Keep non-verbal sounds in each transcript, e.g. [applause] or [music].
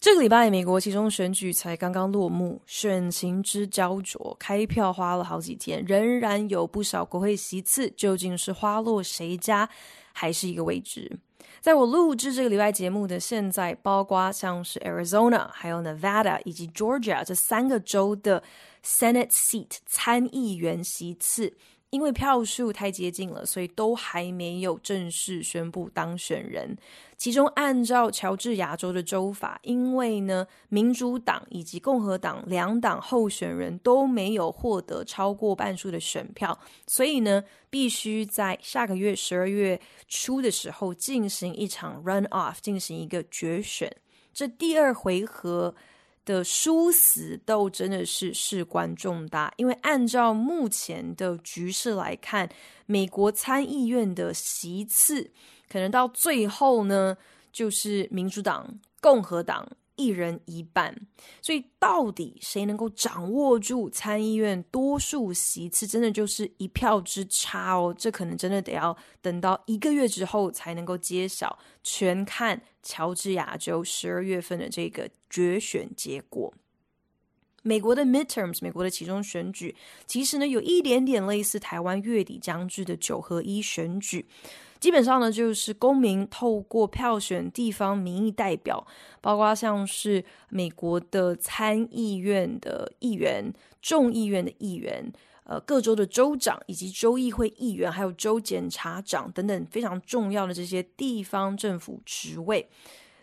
这个礼拜，美国期中选举才刚刚落幕，选情之焦灼，开票花了好几天，仍然有不少国会席次，究竟是花落谁家，还是一个未知。在我录制这个礼拜节目的现在，包括像是 Arizona、还有 Nevada 以及 Georgia 这三个州的 Senate seat 参议员席次。因为票数太接近了，所以都还没有正式宣布当选人。其中，按照乔治亚州的州法，因为呢，民主党以及共和党两党候选人都没有获得超过半数的选票，所以呢，必须在下个月十二月初的时候进行一场 run off，进行一个决选。这第二回合。的殊死斗真的是事关重大，因为按照目前的局势来看，美国参议院的席次可能到最后呢，就是民主党、共和党。一人一半，所以到底谁能够掌握住参议院多数席次，真的就是一票之差哦。这可能真的得要等到一个月之后才能够揭晓，全看乔治亚州十二月份的这个决选结果。美国的 midterms，美国的其中选举，其实呢有一点点类似台湾月底将至的九合一选举。基本上呢，就是公民透过票选地方民意代表，包括像是美国的参议院的议员、众议院的议员、呃，各州的州长以及州议会议员，还有州检察长等等非常重要的这些地方政府职位，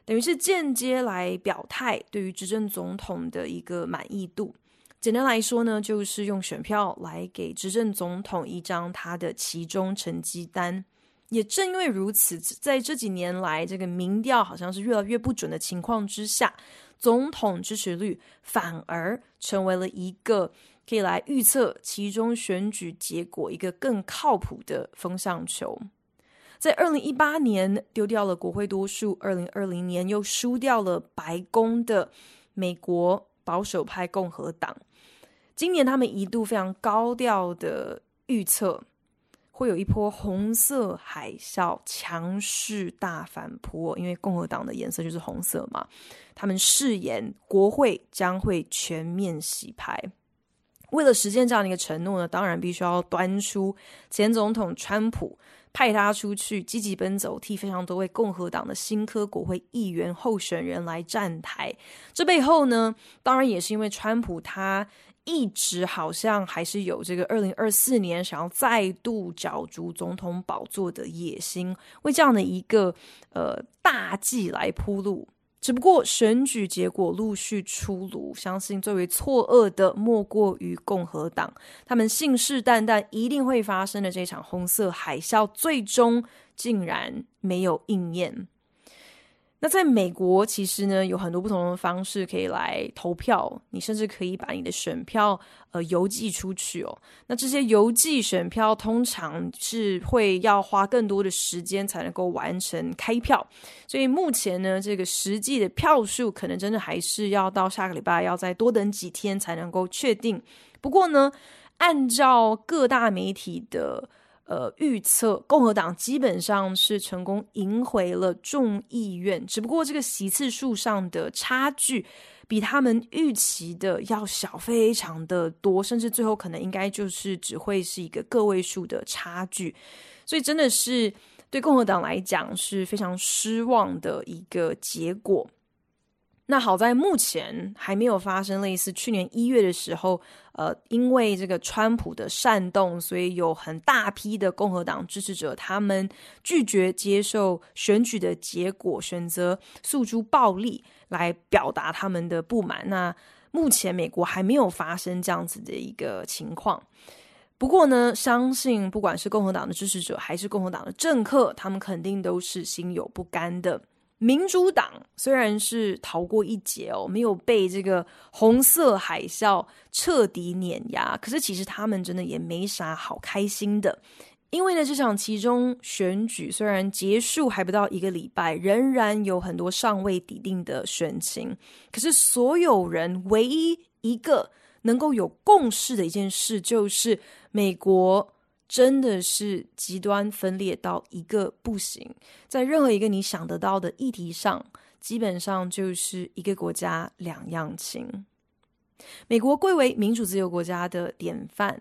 等于是间接来表态对于执政总统的一个满意度。简单来说呢，就是用选票来给执政总统一张他的其中成绩单。也正因为如此，在这几年来，这个民调好像是越来越不准的情况之下，总统支持率反而成为了一个可以来预测其中选举结果一个更靠谱的风向球。在二零一八年丢掉了国会多数，二零二零年又输掉了白宫的美国保守派共和党，今年他们一度非常高调的预测。会有一波红色海啸，强势大反扑，因为共和党的颜色就是红色嘛。他们誓言国会将会全面洗牌。为了实现这样的一个承诺呢，当然必须要端出前总统川普，派他出去积极奔走，替非常多位共和党的新科国会议员候选人来站台。这背后呢，当然也是因为川普他。一直好像还是有这个二零二四年想要再度角逐总统宝座的野心，为这样的一个呃大计来铺路。只不过选举结果陆续出炉，相信最为错愕的莫过于共和党，他们信誓旦旦一定会发生的这场红色海啸，最终竟然没有应验。那在美国，其实呢有很多不同的方式可以来投票，你甚至可以把你的选票呃邮寄出去哦。那这些邮寄选票通常是会要花更多的时间才能够完成开票，所以目前呢这个实际的票数可能真的还是要到下个礼拜要再多等几天才能够确定。不过呢，按照各大媒体的。呃，预测共和党基本上是成功赢回了众议院，只不过这个席次数上的差距比他们预期的要小非常的多，甚至最后可能应该就是只会是一个个位数的差距，所以真的是对共和党来讲是非常失望的一个结果。那好在目前还没有发生类似去年一月的时候，呃，因为这个川普的煽动，所以有很大批的共和党支持者，他们拒绝接受选举的结果，选择诉诸暴力来表达他们的不满。那目前美国还没有发生这样子的一个情况。不过呢，相信不管是共和党的支持者还是共和党的政客，他们肯定都是心有不甘的。民主党虽然是逃过一劫哦，没有被这个红色海啸彻底碾压，可是其实他们真的也没啥好开心的，因为呢，这场其中选举虽然结束还不到一个礼拜，仍然有很多尚未底定的选情，可是所有人唯一一个能够有共识的一件事，就是美国。真的是极端分裂到一个不行，在任何一个你想得到的议题上，基本上就是一个国家两样情。美国贵为民主自由国家的典范，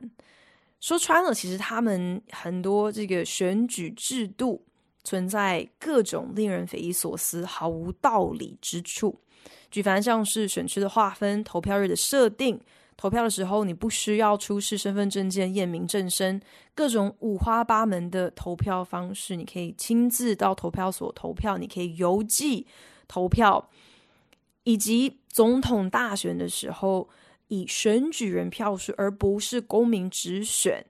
说穿了，其实他们很多这个选举制度存在各种令人匪夷所思、毫无道理之处。举凡像是选区的划分、投票日的设定。投票的时候，你不需要出示身份证件验明正身，各种五花八门的投票方式，你可以亲自到投票所投票，你可以邮寄投票，以及总统大选的时候，以选举人票数而不是公民直选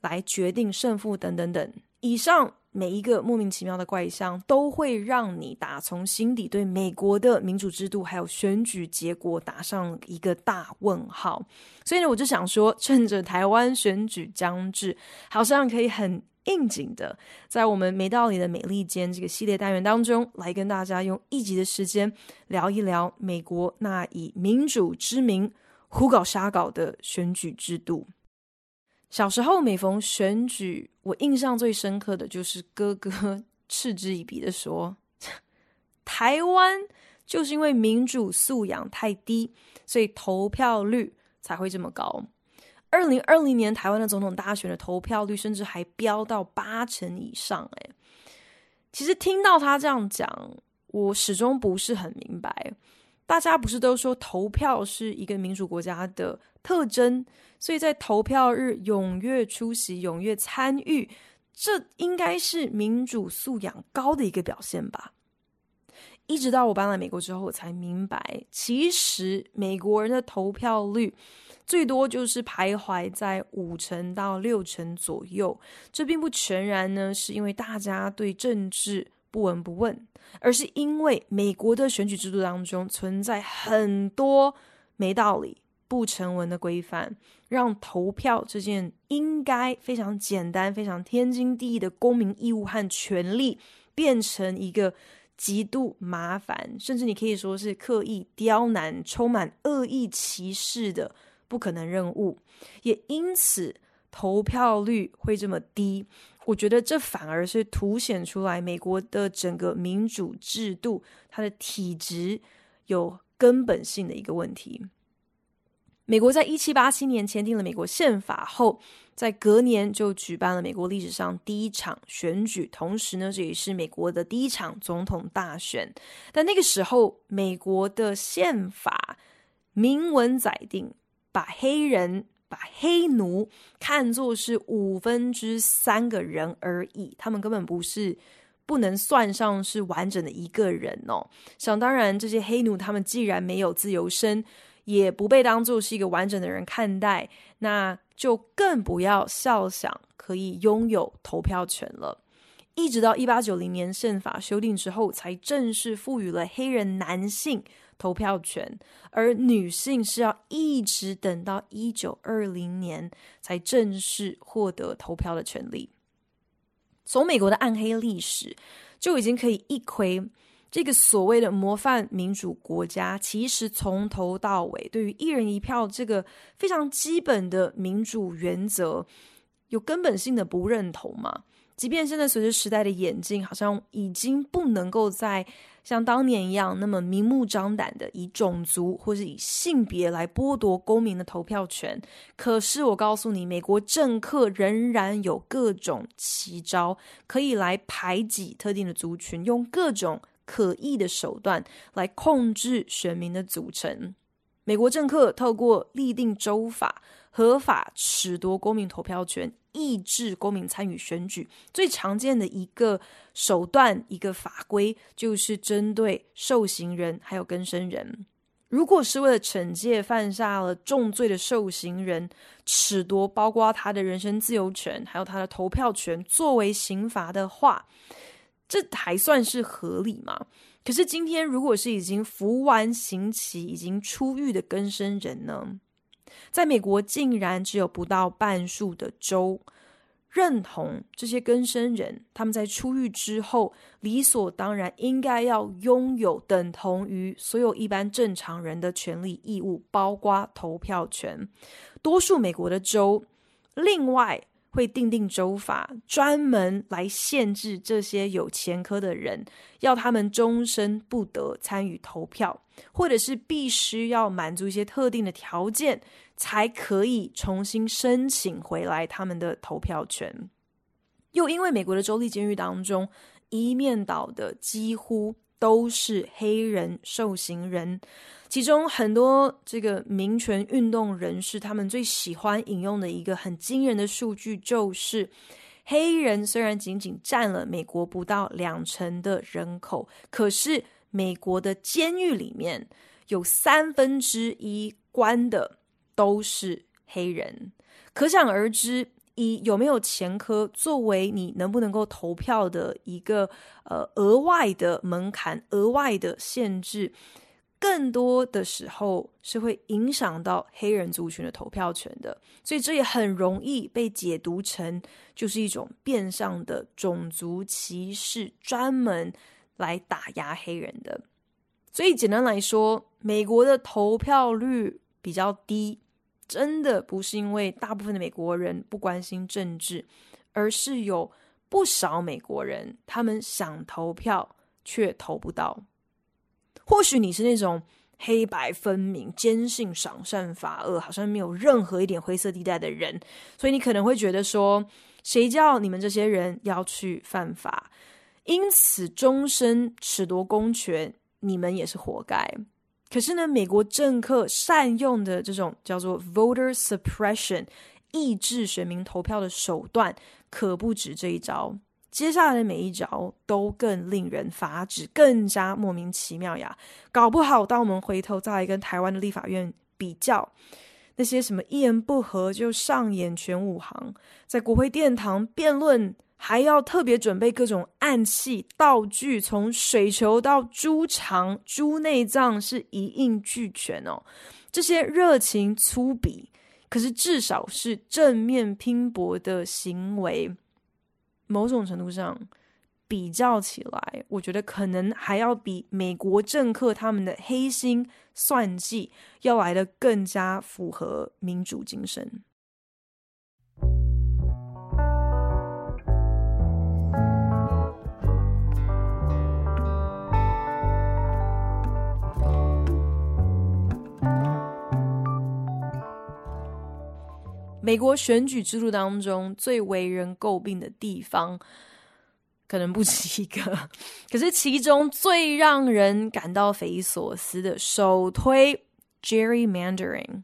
来决定胜负等等等。以上。每一个莫名其妙的怪象，都会让你打从心底对美国的民主制度还有选举结果打上一个大问号。所以呢，我就想说，趁着台湾选举将至，好像可以很应景的，在我们没道理的美利坚这个系列单元当中，来跟大家用一集的时间聊一聊美国那以民主之名胡搞瞎搞的选举制度。小时候每逢选举，我印象最深刻的就是哥哥 [laughs] 嗤之以鼻的说：“台湾就是因为民主素养太低，所以投票率才会这么高。二零二零年台湾的总统大选的投票率甚至还飙到八成以上。”哎，其实听到他这样讲，我始终不是很明白。大家不是都说投票是一个民主国家的特征？所以在投票日踊跃出席、踊跃参与，这应该是民主素养高的一个表现吧。一直到我搬来美国之后，我才明白，其实美国人的投票率最多就是徘徊在五成到六成左右。这并不全然呢，是因为大家对政治不闻不问，而是因为美国的选举制度当中存在很多没道理。不成文的规范，让投票这件应该非常简单、非常天经地义的公民义务和权利，变成一个极度麻烦，甚至你可以说是刻意刁难、充满恶意歧视的不可能任务。也因此，投票率会这么低。我觉得这反而是凸显出来美国的整个民主制度，它的体质有根本性的一个问题。美国在一七八七年签订了美国宪法后，在隔年就举办了美国历史上第一场选举，同时呢，这也是美国的第一场总统大选。但那个时候，美国的宪法明文载定，把黑人、把黑奴看作是五分之三个人而已，他们根本不是不能算上是完整的一个人哦。想当然，这些黑奴他们既然没有自由身。也不被当作是一个完整的人看待，那就更不要笑想可以拥有投票权了。一直到一八九零年宪法修订之后，才正式赋予了黑人男性投票权，而女性是要一直等到一九二零年才正式获得投票的权利。从美国的暗黑历史就已经可以一窥。这个所谓的模范民主国家，其实从头到尾对于一人一票这个非常基本的民主原则，有根本性的不认同嘛？即便现在随着时代的演进，好像已经不能够在像当年一样那么明目张胆的以种族或是以性别来剥夺公民的投票权。可是我告诉你，美国政客仍然有各种奇招，可以来排挤特定的族群，用各种。可疑的手段来控制选民的组成。美国政客透过立定州法，合法褫夺公民投票权，抑制公民参与选举。最常见的一个手段，一个法规，就是针对受刑人还有更生人。如果是为了惩戒犯下了重罪的受刑人，褫夺包括他的人身自由权，还有他的投票权作为刑罚的话，这还算是合理吗？可是今天，如果是已经服完刑期、已经出狱的更生人呢？在美国，竟然只有不到半数的州认同这些更生人，他们在出狱之后，理所当然应该要拥有等同于所有一般正常人的权利义务，包括投票权。多数美国的州另外。会订定州法，专门来限制这些有前科的人，要他们终身不得参与投票，或者是必须要满足一些特定的条件，才可以重新申请回来他们的投票权。又因为美国的州立监狱当中，一面倒的几乎都是黑人受刑人。其中很多这个民权运动人士，他们最喜欢引用的一个很惊人的数据，就是黑人虽然仅仅占了美国不到两成的人口，可是美国的监狱里面有三分之一关的都是黑人。可想而知，以有没有前科作为你能不能够投票的一个呃额外的门槛、额外的限制。更多的时候是会影响到黑人族群的投票权的，所以这也很容易被解读成就是一种变相的种族歧视，专门来打压黑人的。所以简单来说，美国的投票率比较低，真的不是因为大部分的美国人不关心政治，而是有不少美国人他们想投票却投不到。或许你是那种黑白分明、坚信赏善罚恶，好像没有任何一点灰色地带的人，所以你可能会觉得说，谁叫你们这些人要去犯法，因此终身褫夺公权，你们也是活该。可是呢，美国政客善用的这种叫做 voter suppression，抑制选民投票的手段，可不止这一招。接下来的每一招都更令人发指，更加莫名其妙呀！搞不好，当我们回头再来跟台湾的立法院比较，那些什么一言不合就上演全武行，在国会殿堂辩论，还要特别准备各种暗器道具，从水球到猪肠、猪内脏是一应俱全哦。这些热情粗鄙，可是至少是正面拼搏的行为。某种程度上比较起来，我觉得可能还要比美国政客他们的黑心算计要来得更加符合民主精神。美国选举制度当中最为人诟病的地方，[laughs] 可能不止一个，[laughs] 可是其中最让人感到匪夷所思的，首推 gerrymandering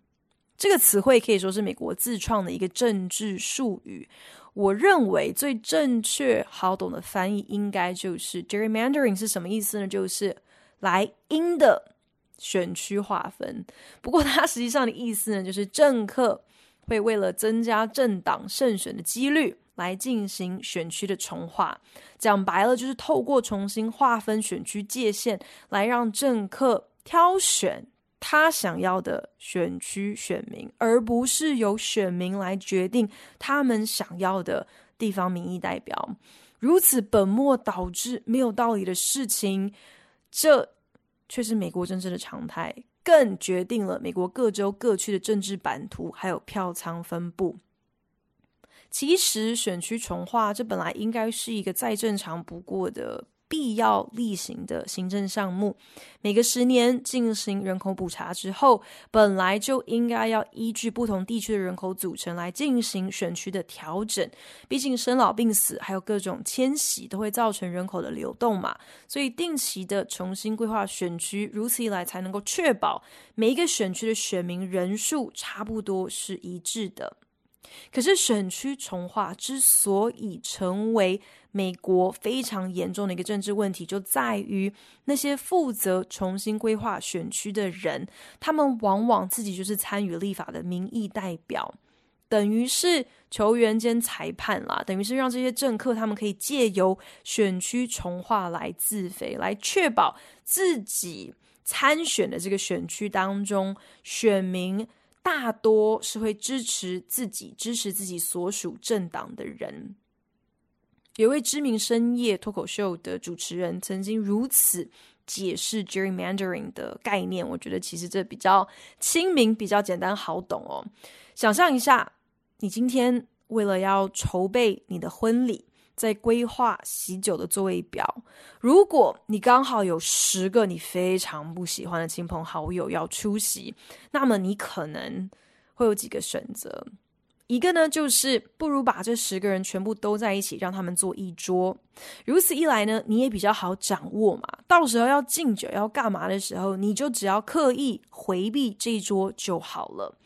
这个词汇可以说是美国自创的一个政治术语。我认为最正确、好懂的翻译应该就是 gerrymandering 是什么意思呢？就是莱茵的选区划分。不过它实际上的意思呢，就是政客。会为了增加政党胜选的几率，来进行选区的重划。讲白了，就是透过重新划分选区界限，来让政客挑选他想要的选区选民，而不是由选民来决定他们想要的地方民意代表。如此本末倒置、没有道理的事情，这却是美国政治的常态。更决定了美国各州各区的政治版图，还有票仓分布。其实选区重划，这本来应该是一个再正常不过的。必要例行的行政项目，每个十年进行人口普查之后，本来就应该要依据不同地区的人口组成来进行选区的调整。毕竟生老病死还有各种迁徙都会造成人口的流动嘛，所以定期的重新规划选区，如此一来才能够确保每一个选区的选民人数差不多是一致的。可是选区重划之所以成为美国非常严重的一个政治问题，就在于那些负责重新规划选区的人，他们往往自己就是参与立法的民意代表，等于是球员兼裁判啦，等于是让这些政客他们可以借由选区重划来自肥，来确保自己参选的这个选区当中，选民大多是会支持自己、支持自己所属政党的人。有位知名深夜脱口秀的主持人曾经如此解释 gerrymandering 的概念，我觉得其实这比较亲民、比较简单好懂哦。想象一下，你今天为了要筹备你的婚礼，在规划喜酒的座位表，如果你刚好有十个你非常不喜欢的亲朋好友要出席，那么你可能会有几个选择。一个呢，就是不如把这十个人全部都在一起，让他们坐一桌。如此一来呢，你也比较好掌握嘛。到时候要敬酒要干嘛的时候，你就只要刻意回避这一桌就好了。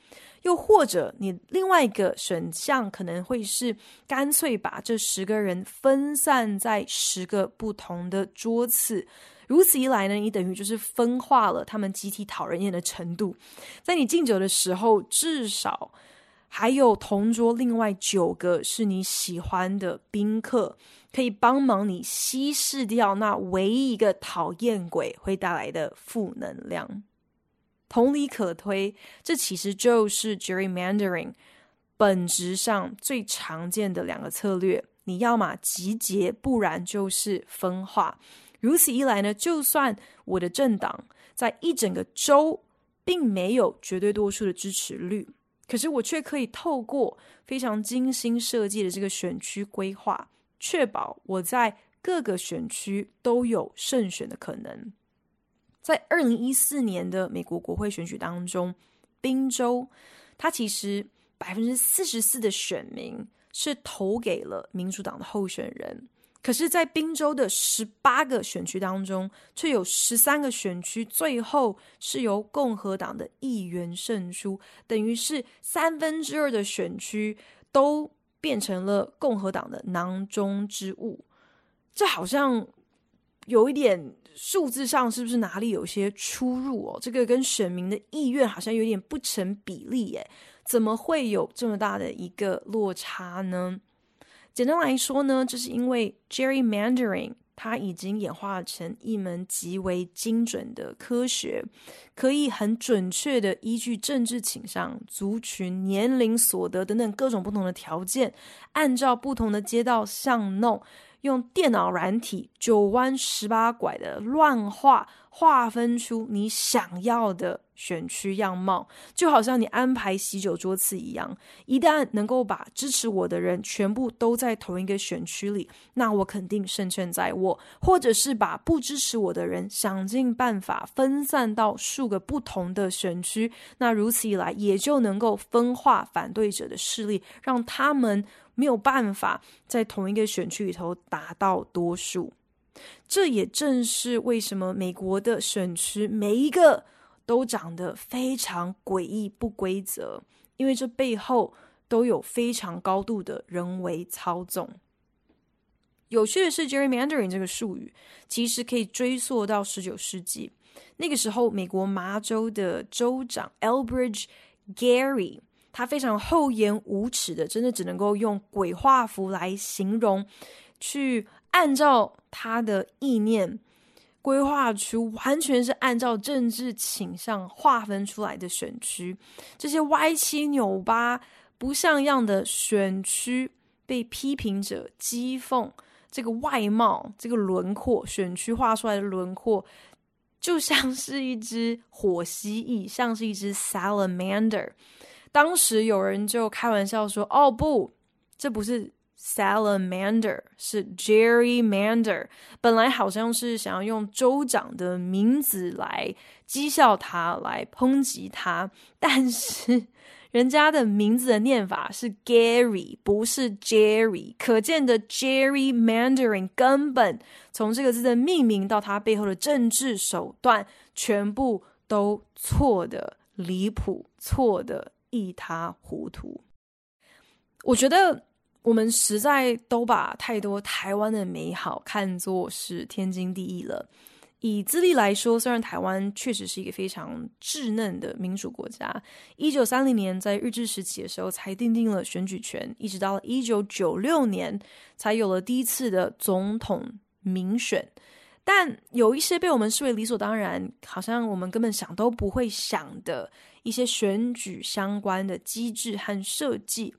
又或者，你另外一个选项可能会是干脆把这十个人分散在十个不同的桌次。如此一来呢，你等于就是分化了他们集体讨人厌的程度。在你敬酒的时候，至少。还有同桌另外九个是你喜欢的宾客，可以帮忙你稀释掉那唯一一个讨厌鬼会带来的负能量。同理可推，这其实就是 gerrymandering 本质上最常见的两个策略：你要么集结，不然就是分化。如此一来呢，就算我的政党在一整个州并没有绝对多数的支持率。可是我却可以透过非常精心设计的这个选区规划，确保我在各个选区都有胜选的可能。在二零一四年的美国国会选举当中，宾州它其实百分之四十四的选民是投给了民主党的候选人。可是，在宾州的十八个选区当中，却有十三个选区最后是由共和党的议员胜出，等于是三分之二的选区都变成了共和党的囊中之物。这好像有一点数字上是不是哪里有些出入哦？这个跟选民的意愿好像有点不成比例耶？怎么会有这么大的一个落差呢？简单来说呢，就是因为 gerrymandering 它已经演化成一门极为精准的科学，可以很准确的依据政治倾向、族群、年龄、所得等等各种不同的条件，按照不同的街道巷弄，用电脑软体九弯十八拐的乱画，划分出你想要的选区样貌，就好像你安排喜酒桌次一样。一旦能够把支持我的人全部都在同一个选区里，那我肯定胜券在握。或者是把不支持我的人想尽办法分散到数个不同的选区，那如此一来也就能够分化反对者的势力，让他们没有办法在同一个选区里头达到多数。这也正是为什么美国的选区每一个都长得非常诡异不规则，因为这背后都有非常高度的人为操纵。有趣的是，gerrymandering 这个术语其实可以追溯到十九世纪，那个时候美国麻州的州长 Elbridge Gerry，他非常厚颜无耻的，真的只能够用鬼画符来形容，去。按照他的意念规划出，完全是按照政治倾向划分出来的选区。这些歪七扭八、不像样的选区被批评者讥讽，这个外貌、这个轮廓，选区画出来的轮廓，就像是一只火蜥蜴，像是一只 salamander。当时有人就开玩笑说：“哦，不，这不是。” Salamander 是 gerrymander，本来好像是想要用州长的名字来讥笑他，来抨击他，[laughs] 但是人家的名字的念法是 Gary，不是 Jerry，可见的 gerrymandering 根本从这个字的命名到它背后的政治手段，全部都错的离谱，错的一塌糊涂。我觉得。我们实在都把太多台湾的美好看作是天经地义了，以资历来说，虽然台湾确实是一个非常稚嫩的民主国家，一九三零年在日治时期的时候才订定了选举权，一直到了一九九六年才有了第一次的总统民选。但有一些被我们视为理所当然，好像我们根本想都不会想的一些选举相关的机制和设计，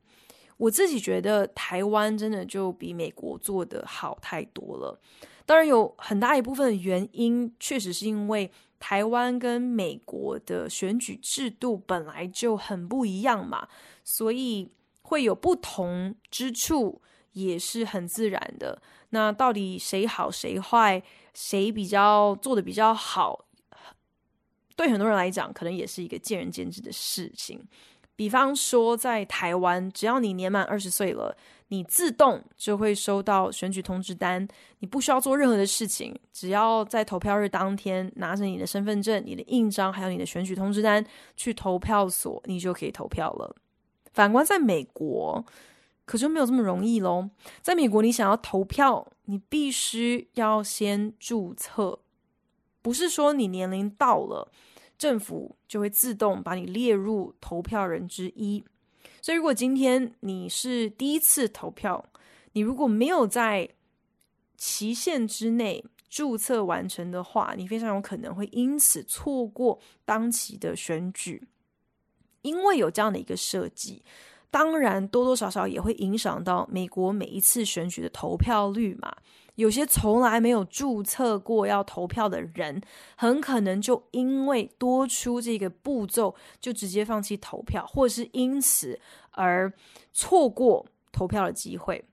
我自己觉得台湾真的就比美国做的好太多了。当然，有很大一部分的原因，确实是因为台湾跟美国的选举制度本来就很不一样嘛，所以会有不同之处，也是很自然的。那到底谁好谁坏，谁比较做的比较好，对很多人来讲，可能也是一个见仁见智的事情。比方说，在台湾，只要你年满二十岁了，你自动就会收到选举通知单，你不需要做任何的事情，只要在投票日当天拿着你的身份证、你的印章，还有你的选举通知单去投票所，你就可以投票了。反观在美国，可就没有这么容易喽。在美国，你想要投票，你必须要先注册，不是说你年龄到了，政府就会自动把你列入投票人之一，所以如果今天你是第一次投票，你如果没有在期限之内注册完成的话，你非常有可能会因此错过当期的选举，因为有这样的一个设计，当然多多少少也会影响到美国每一次选举的投票率嘛。有些从来没有注册过要投票的人，很可能就因为多出这个步骤，就直接放弃投票，或者是因此而错过投票的机会。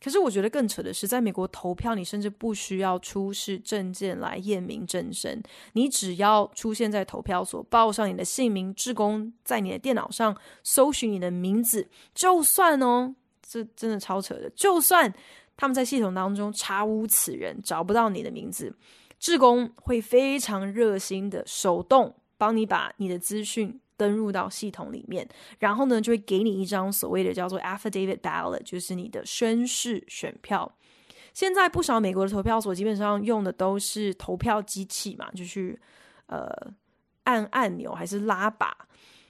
可是我觉得更扯的是，在美国投票，你甚至不需要出示证件来验明正身，你只要出现在投票所，报上你的姓名，志工在你的电脑上搜寻你的名字，就算哦，这真的超扯的，就算。他们在系统当中查无此人，找不到你的名字，志工会非常热心的手动帮你把你的资讯登入到系统里面，然后呢，就会给你一张所谓的叫做 affidavit ballot，就是你的宣誓选票。现在不少美国的投票所基本上用的都是投票机器嘛，就是呃按按钮还是拉把。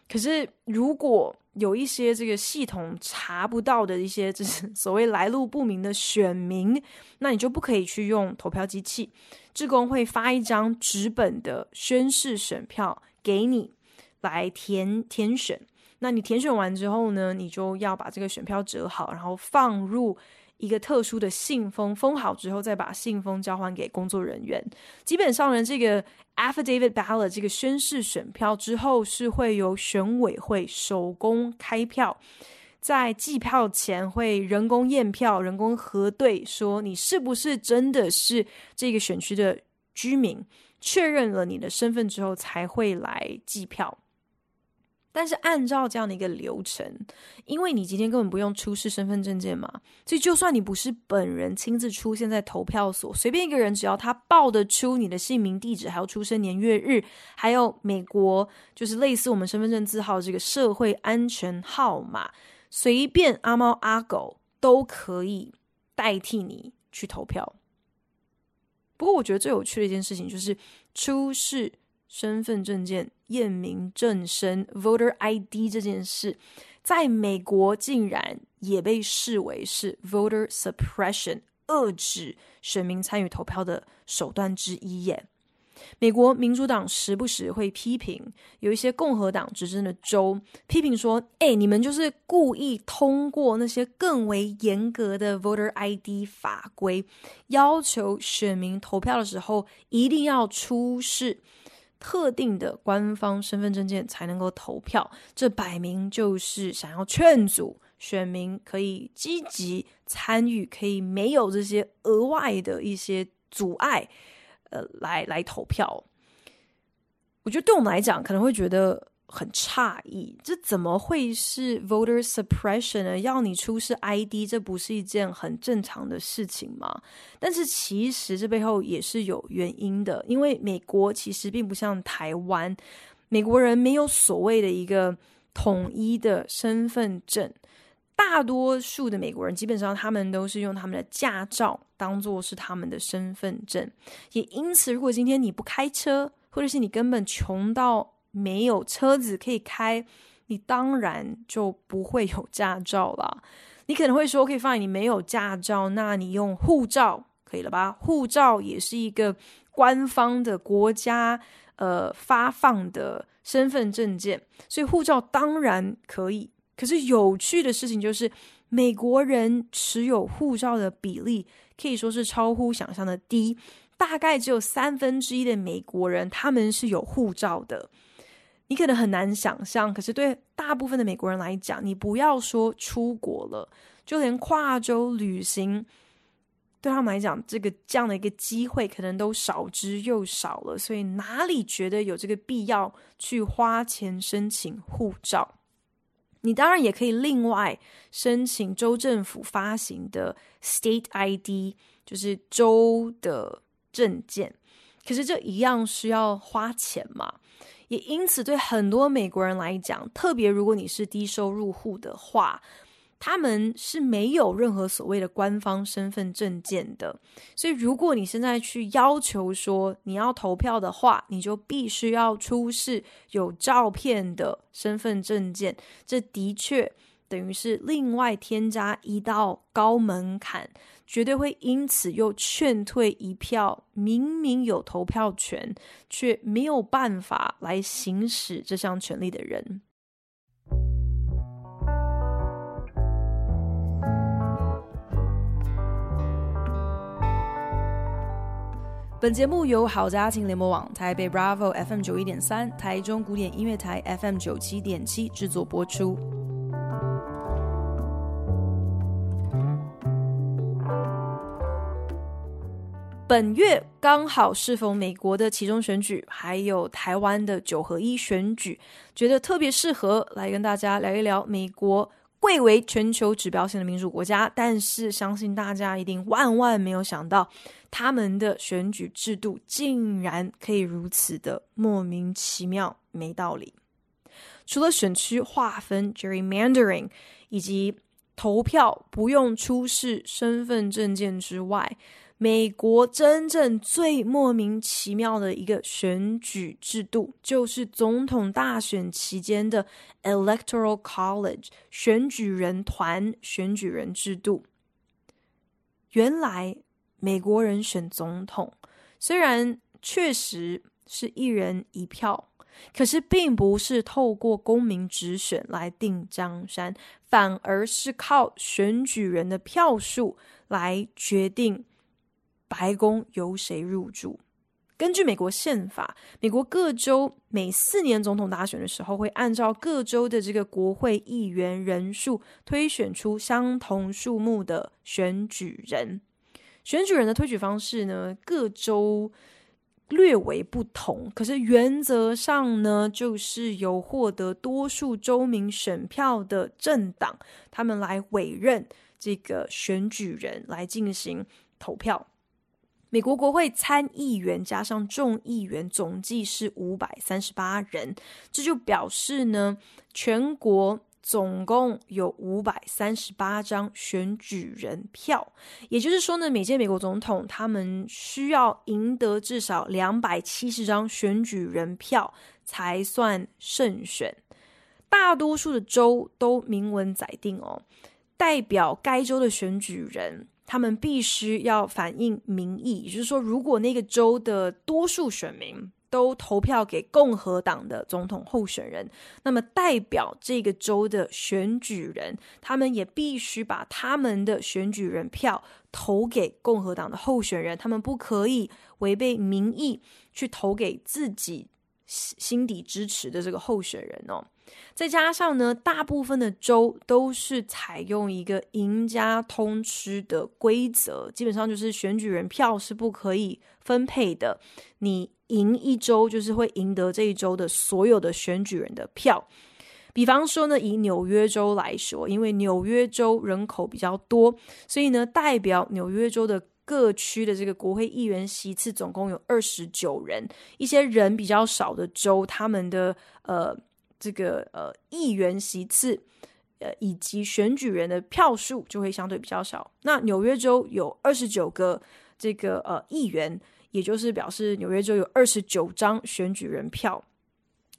可是如果有一些这个系统查不到的一些，[laughs] 就是所谓来路不明的选民，那你就不可以去用投票机器。志工会发一张纸本的宣誓选票给你来填填选。那你填选完之后呢，你就要把这个选票折好，然后放入一个特殊的信封，封好之后再把信封交还给工作人员。基本上呢，这个。Affidavit ballot 这个宣誓选票之后是会由选委会手工开票，在计票前会人工验票、人工核对，说你是不是真的是这个选区的居民，确认了你的身份之后才会来计票。但是按照这样的一个流程，因为你今天根本不用出示身份证件嘛，所以就算你不是本人亲自出现在投票所，随便一个人只要他报得出你的姓名、地址，还有出生年月日，还有美国就是类似我们身份证字号这个社会安全号码，随便阿猫阿狗都可以代替你去投票。不过我觉得最有趣的一件事情就是出示身份证件。验明正身 （voter ID） 这件事，在美国竟然也被视为是 voter suppression，遏制选民参与投票的手段之一耶。美国民主党时不时会批评有一些共和党执政的州，批评说：“哎，你们就是故意通过那些更为严格的 voter ID 法规，要求选民投票的时候一定要出示。”特定的官方身份证件才能够投票，这摆明就是想要劝阻选民可以积极参与，可以没有这些额外的一些阻碍，呃，来来投票。我觉得对我们来讲，可能会觉得。很诧异，这怎么会是 voter suppression 呢？要你出示 ID，这不是一件很正常的事情吗？但是其实这背后也是有原因的，因为美国其实并不像台湾，美国人没有所谓的一个统一的身份证，大多数的美国人基本上他们都是用他们的驾照当做是他们的身份证，也因此，如果今天你不开车，或者是你根本穷到没有车子可以开，你当然就不会有驾照了。你可能会说，可以发现你没有驾照，那你用护照可以了吧？护照也是一个官方的国家呃发放的身份证件，所以护照当然可以。可是有趣的事情就是，美国人持有护照的比例可以说是超乎想象的低，大概只有三分之一的美国人他们是有护照的。你可能很难想象，可是对大部分的美国人来讲，你不要说出国了，就连跨州旅行，对他们来讲，这个这样的一个机会可能都少之又少了。所以哪里觉得有这个必要去花钱申请护照？你当然也可以另外申请州政府发行的 State ID，就是州的证件。可是这一样需要花钱嘛？也因此，对很多美国人来讲，特别如果你是低收入户的话。他们是没有任何所谓的官方身份证件的，所以如果你现在去要求说你要投票的话，你就必须要出示有照片的身份证件。这的确等于是另外添加一道高门槛，绝对会因此又劝退一票明明有投票权却没有办法来行使这项权利的人。本节目由好家庭联播网、台北 Bravo FM 九一点三、台中古典音乐台 FM 九七点七制作播出。本月刚好适逢美国的其中选举，还有台湾的九合一选举，觉得特别适合来跟大家聊一聊美国。贵为全球指标性的民主国家，但是相信大家一定万万没有想到，他们的选举制度竟然可以如此的莫名其妙、没道理。除了选区划分 （gerrymandering） 以及投票不用出示身份证件之外，美国真正最莫名其妙的一个选举制度，就是总统大选期间的 Electoral College 选举人团选举人制度。原来美国人选总统，虽然确实是一人一票，可是并不是透过公民直选来定江山，反而是靠选举人的票数来决定。白宫由谁入住？根据美国宪法，美国各州每四年总统大选的时候，会按照各州的这个国会议员人数推选出相同数目的选举人。选举人的推举方式呢，各州略为不同，可是原则上呢，就是由获得多数州民选票的政党，他们来委任这个选举人来进行投票。美国国会参议员加上众议员总计是五百三十八人，这就表示呢，全国总共有五百三十八张选举人票。也就是说呢，每届美国总统他们需要赢得至少两百七十张选举人票才算胜选。大多数的州都明文载定哦，代表该州的选举人。他们必须要反映民意，也就是说，如果那个州的多数选民都投票给共和党的总统候选人，那么代表这个州的选举人，他们也必须把他们的选举人票投给共和党的候选人，他们不可以违背民意去投给自己心底支持的这个候选人哦。再加上呢，大部分的州都是采用一个赢家通吃的规则，基本上就是选举人票是不可以分配的。你赢一周，就是会赢得这一周的所有的选举人的票。比方说呢，以纽约州来说，因为纽约州人口比较多，所以呢，代表纽约州的各区的这个国会议员席次总共有二十九人。一些人比较少的州，他们的呃。这个呃，议员席次呃以及选举人的票数就会相对比较少。那纽约州有二十九个这个呃议员，也就是表示纽约州有二十九张选举人票。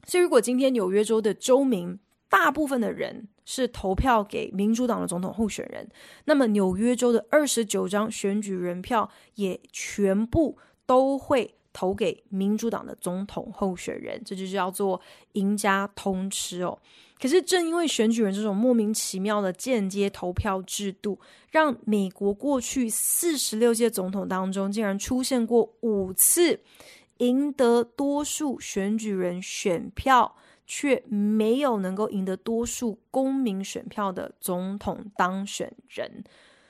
所以如果今天纽约州的州民大部分的人是投票给民主党的总统候选人，那么纽约州的二十九张选举人票也全部都会投给民主党的总统候选人，这就叫做赢家通吃哦。可是正因为选举人这种莫名其妙的间接投票制度，让美国过去四十六届总统当中，竟然出现过五次赢得多数选举人选票，却没有能够赢得多数公民选票的总统当选人。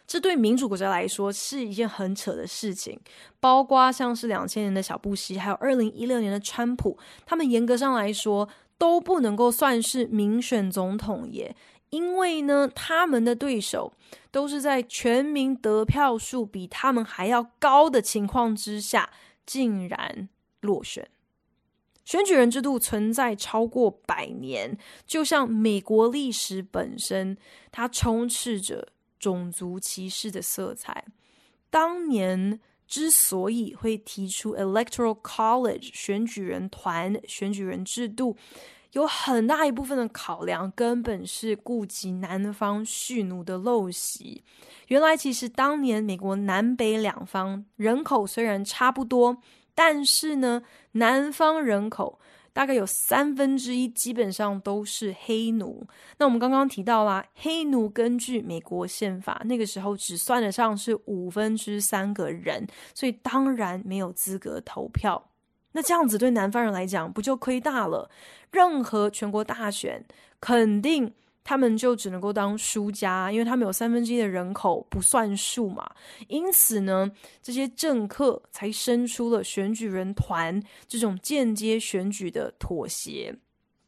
这对民主国家来说是一件很扯的事情，包括像是两千年的小布希，还有二零一六年的川普，他们严格上来说都不能够算是民选总统耶，因为呢，他们的对手都是在全民得票数比他们还要高的情况之下，竟然落选。选举人制度存在超过百年，就像美国历史本身，它充斥着。种族歧视的色彩。当年之所以会提出 Electoral College 选举人团、选举人制度，有很大一部分的考量根本是顾及南方蓄奴的陋习。原来，其实当年美国南北两方人口虽然差不多，但是呢，南方人口。大概有三分之一基本上都是黑奴。那我们刚刚提到啦，黑奴根据美国宪法，那个时候只算得上是五分之三个人，所以当然没有资格投票。那这样子对南方人来讲，不就亏大了？任何全国大选，肯定。他们就只能够当输家，因为他们有三分之一的人口不算数嘛。因此呢，这些政客才生出了选举人团这种间接选举的妥协。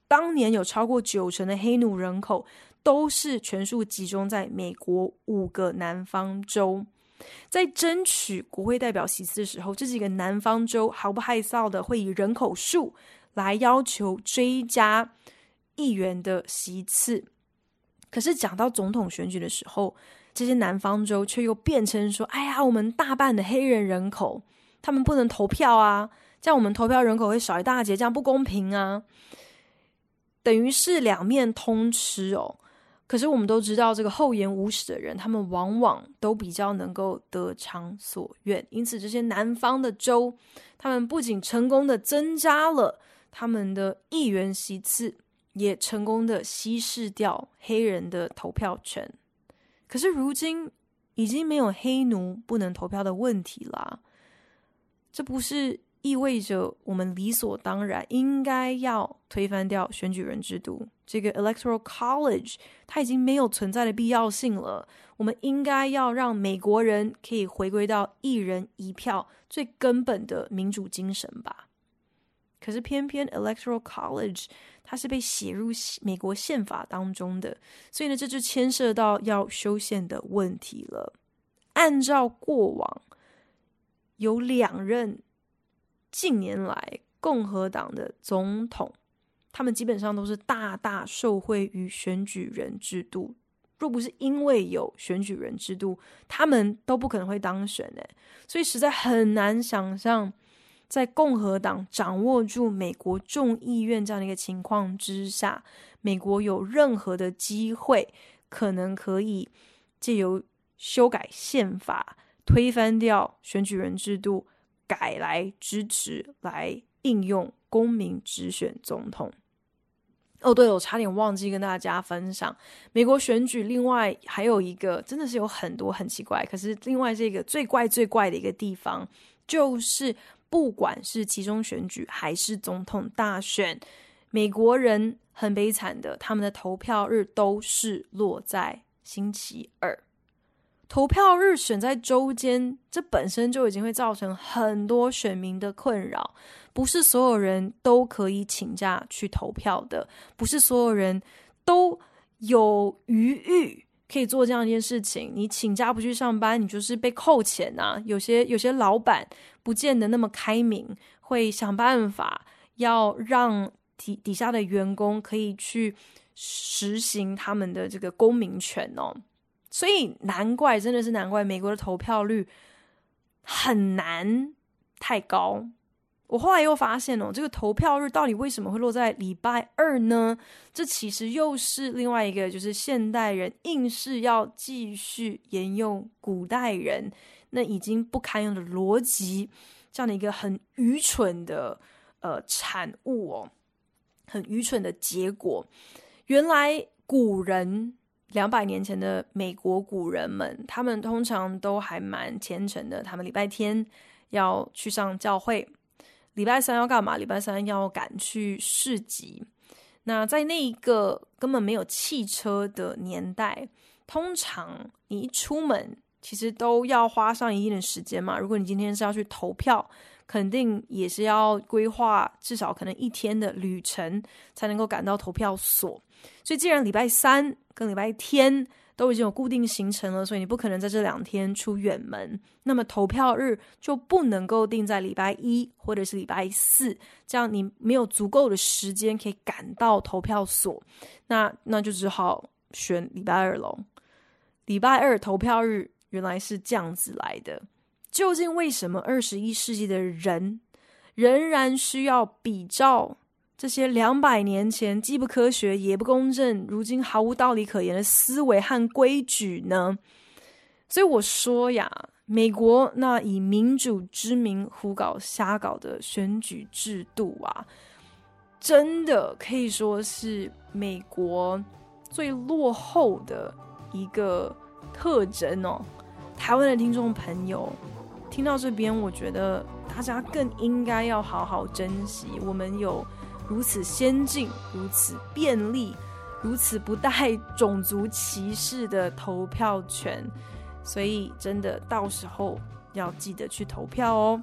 当年有超过九成的黑奴人口都是全数集中在美国五个南方州，在争取国会代表席次的时候，这几个南方州毫不害臊的会以人口数来要求追加议员的席次。可是讲到总统选举的时候，这些南方州却又变成说：“哎呀，我们大半的黑人人口，他们不能投票啊，这样我们投票人口会少一大截，这样不公平啊。”等于是两面通吃哦。可是我们都知道，这个厚颜无耻的人，他们往往都比较能够得偿所愿。因此，这些南方的州，他们不仅成功的增加了他们的议员席次。也成功的稀释掉黑人的投票权，可是如今已经没有黑奴不能投票的问题啦。这不是意味着我们理所当然应该要推翻掉选举人制度？这个 Electoral College 它已经没有存在的必要性了。我们应该要让美国人可以回归到一人一票最根本的民主精神吧。可是偏偏 Electoral College 它是被写入美国宪法当中的，所以呢，这就牵涉到要修宪的问题了。按照过往有两任近年来共和党的总统，他们基本上都是大大受惠于选举人制度。若不是因为有选举人制度，他们都不可能会当选诶。所以实在很难想象。在共和党掌握住美国众议院这样的一个情况之下，美国有任何的机会，可能可以借由修改宪法，推翻掉选举人制度，改来支持来应用公民直选总统。哦，对了，我差点忘记跟大家分享，美国选举另外还有一个真的是有很多很奇怪，可是另外这个最怪最怪的一个地方就是。不管是期中选举还是总统大选，美国人很悲惨的，他们的投票日都是落在星期二。投票日选在周间，这本身就已经会造成很多选民的困扰。不是所有人都可以请假去投票的，不是所有人都有余裕。可以做这样一件事情，你请假不去上班，你就是被扣钱、啊。有些有些老板不见得那么开明，会想办法要让底底下的员工可以去实行他们的这个公民权哦。所以难怪，真的是难怪，美国的投票率很难太高。我后来又发现哦，这个投票日到底为什么会落在礼拜二呢？这其实又是另外一个，就是现代人硬是要继续沿用古代人那已经不堪用的逻辑，这样的一个很愚蠢的呃产物哦，很愚蠢的结果。原来古人两百年前的美国古人们，他们通常都还蛮虔诚的，他们礼拜天要去上教会。礼拜三要干嘛？礼拜三要赶去市集。那在那一个根本没有汽车的年代，通常你一出门，其实都要花上一定的时间嘛。如果你今天是要去投票，肯定也是要规划至少可能一天的旅程，才能够赶到投票所。所以，既然礼拜三跟礼拜天，都已经有固定行程了，所以你不可能在这两天出远门。那么投票日就不能够定在礼拜一或者是礼拜四，这样你没有足够的时间可以赶到投票所。那那就只好选礼拜二喽。礼拜二投票日原来是这样子来的。究竟为什么二十一世纪的人仍然需要比照？这些两百年前既不科学也不公正，如今毫无道理可言的思维和规矩呢？所以我说呀，美国那以民主之名胡搞瞎搞的选举制度啊，真的可以说是美国最落后的一个特征哦。台湾的听众朋友听到这边，我觉得大家更应该要好好珍惜我们有。如此先进、如此便利、如此不带种族歧视的投票权，所以真的到时候要记得去投票哦。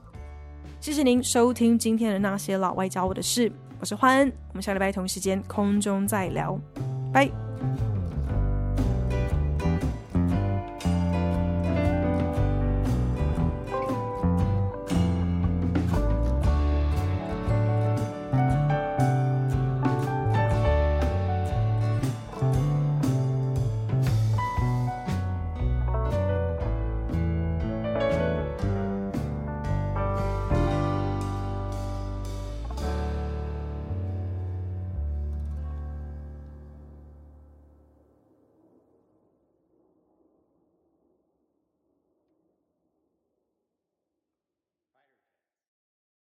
谢谢您收听今天的那些老外教我的事，我是欢恩，我们下礼拜同一时间空中再聊，拜。